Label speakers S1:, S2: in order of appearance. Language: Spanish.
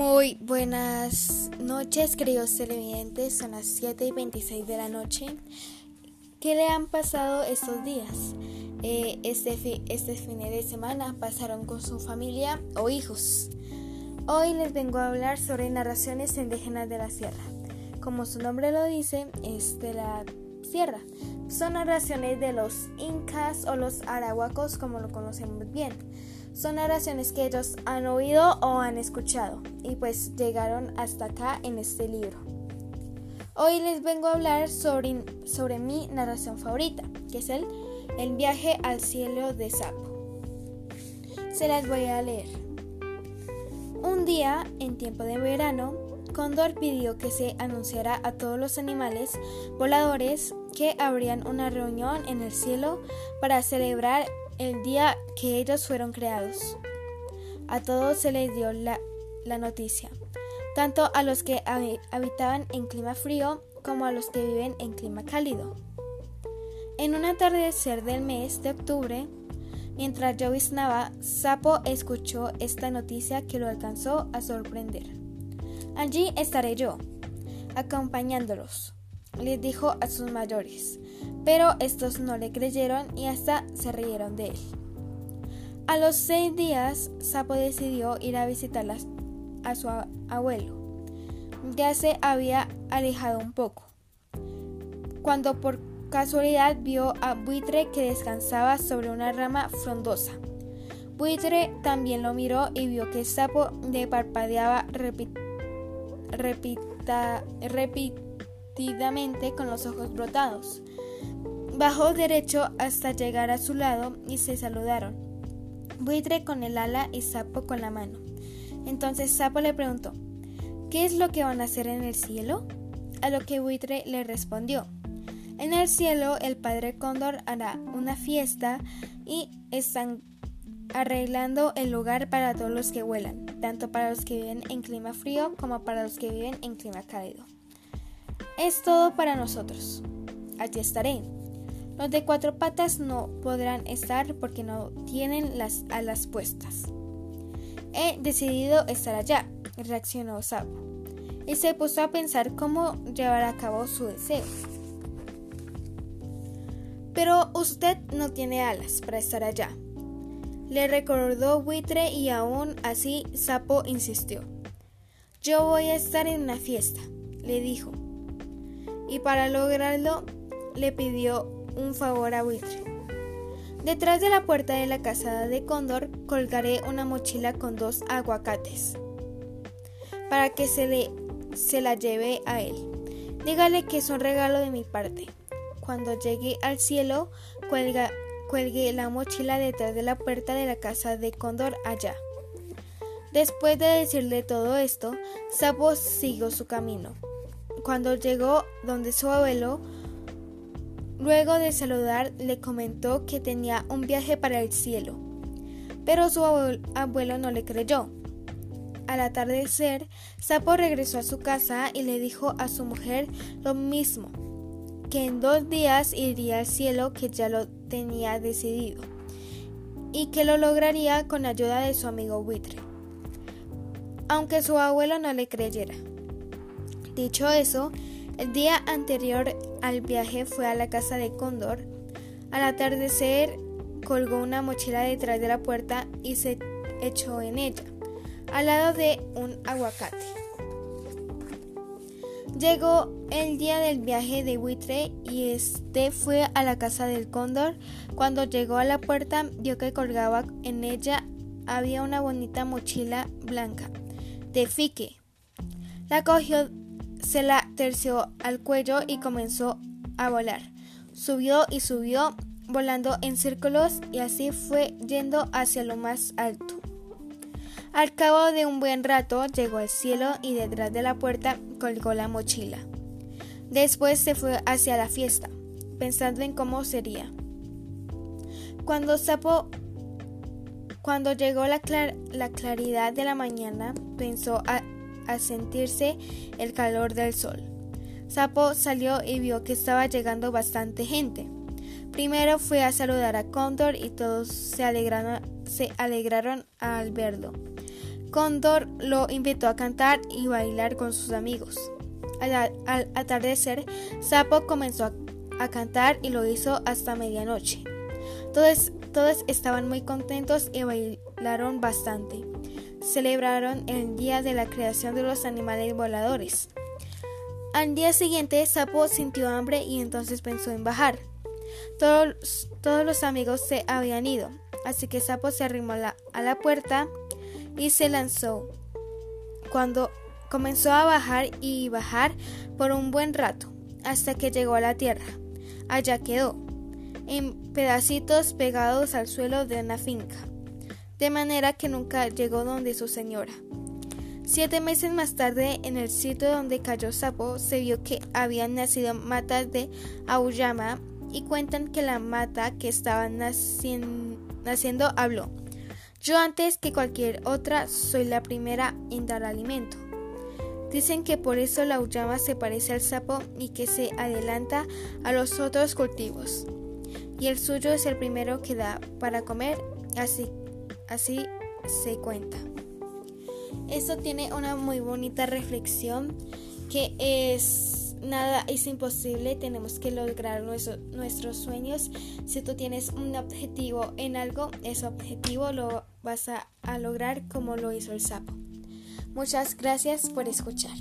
S1: Muy buenas noches, queridos televidentes. Son las 7 y 26 de la noche. ¿Qué le han pasado estos días? Eh, este, este fin de semana pasaron con su familia o hijos. Hoy les vengo a hablar sobre narraciones indígenas de la sierra. Como su nombre lo dice, es de la sierra. Son narraciones de los incas o los arahuacos, como lo conocemos bien son narraciones que ellos han oído o han escuchado y pues llegaron hasta acá en este libro. Hoy les vengo a hablar sobre, sobre mi narración favorita, que es el, el viaje al cielo de Sapo. Se las voy a leer. Un día, en tiempo de verano, Cóndor pidió que se anunciara a todos los animales voladores que habrían una reunión en el cielo para celebrar el día que ellos fueron creados. A todos se les dio la, noticia, tanto a los que habitaban en clima frío como a los que viven en clima cálido. En un atardecer del mes de octubre, mientras lloviznaba, Sapo escuchó esta noticia que lo alcanzó a sorprender. Allí estaré yo, acompañándolos les dijo a sus mayores, pero estos no le creyeron y hasta se rieron de él. A los seis días, Sapo decidió ir a visitar a su abuelo. Ya se había alejado un poco, cuando por casualidad vio a Buitre que descansaba sobre una rama frondosa. Buitre también lo miró y vio que Sapo le parpadeaba repita, con los ojos brotados. Bajó derecho hasta llegar a su lado y se saludaron. Buitre con el ala y Sapo con la mano. Entonces Sapo le preguntó, ¿qué es lo que van a hacer en el cielo? A lo que Buitre le respondió, en el cielo el padre Cóndor hará una fiesta y están arreglando el lugar para todos los que vuelan, tanto para los que viven en clima frío como para los que viven en clima cálido. Es todo para nosotros. Allí estaré. Los de cuatro patas no podrán estar porque no tienen las alas puestas. He decidido estar allá, reaccionó Sapo, y se puso a pensar cómo llevar a cabo su deseo. Pero usted no tiene alas para estar allá, le recordó Buitre y aún así Sapo insistió. Yo voy a estar en una fiesta, le dijo y para lograrlo le pidió un favor a Buitre. Detrás de la puerta de la casa de Cóndor colgaré una mochila con dos aguacates para que se, le, se la lleve a él. Dígale que es un regalo de mi parte. Cuando llegue al cielo, cuelga, cuelgue la mochila detrás de la puerta de la casa de Cóndor allá. Después de decirle todo esto, Sapo siguió su camino. Cuando llegó donde su abuelo, luego de saludar, le comentó que tenía un viaje para el cielo, pero su abuelo no le creyó. Al atardecer, Sapo regresó a su casa y le dijo a su mujer lo mismo, que en dos días iría al cielo, que ya lo tenía decidido, y que lo lograría con ayuda de su amigo buitre, aunque su abuelo no le creyera. Dicho eso, el día anterior al viaje fue a la casa de Cóndor. Al atardecer colgó una mochila detrás de la puerta y se echó en ella, al lado de un aguacate. Llegó el día del viaje de buitre y este fue a la casa del cóndor. Cuando llegó a la puerta vio que colgaba en ella había una bonita mochila blanca de fique. La cogió se la terció al cuello y comenzó a volar. Subió y subió, volando en círculos y así fue yendo hacia lo más alto. Al cabo de un buen rato llegó al cielo y detrás de la puerta colgó la mochila. Después se fue hacia la fiesta, pensando en cómo sería. Cuando Sapo cuando llegó la, la claridad de la mañana, pensó a sentirse el calor del sol. Sapo salió y vio que estaba llegando bastante gente. Primero fue a saludar a Cóndor y todos se alegraron, se alegraron al verlo. Cóndor lo invitó a cantar y bailar con sus amigos. Al, atardecer, Sapo comenzó a, a, cantar y lo hizo hasta medianoche. Todos, todos estaban muy contentos y bailaron bastante. Celebraron el día de la creación de los animales voladores. Al día siguiente, Sapo sintió hambre y entonces pensó en bajar. Todos, todos los amigos se habían ido, así que Sapo se arrimó a la puerta y se lanzó. Cuando comenzó a bajar y bajar por un buen rato, hasta que llegó a la tierra. Allá quedó, en pedacitos pegados al suelo de una finca, de manera que nunca llegó donde su señora. Siete meses más tarde, en el sitio donde cayó Sapo, se vio que habían nacido matas de Auyama y cuentan que la mata que estaba naciendo habló. Yo antes que cualquier otra soy la primera en dar alimento. Dicen que por eso la Auyama se parece al sapo y que se adelanta a los otros cultivos. Y el suyo es el primero que da para comer, así, así se cuenta. Esto tiene una muy bonita reflexión que es nada es imposible, tenemos que lograr nuestros sueños. Si tú tienes un objetivo en algo, ese objetivo lo vas a, a lograr como lo hizo el sapo. Muchas gracias por escuchar.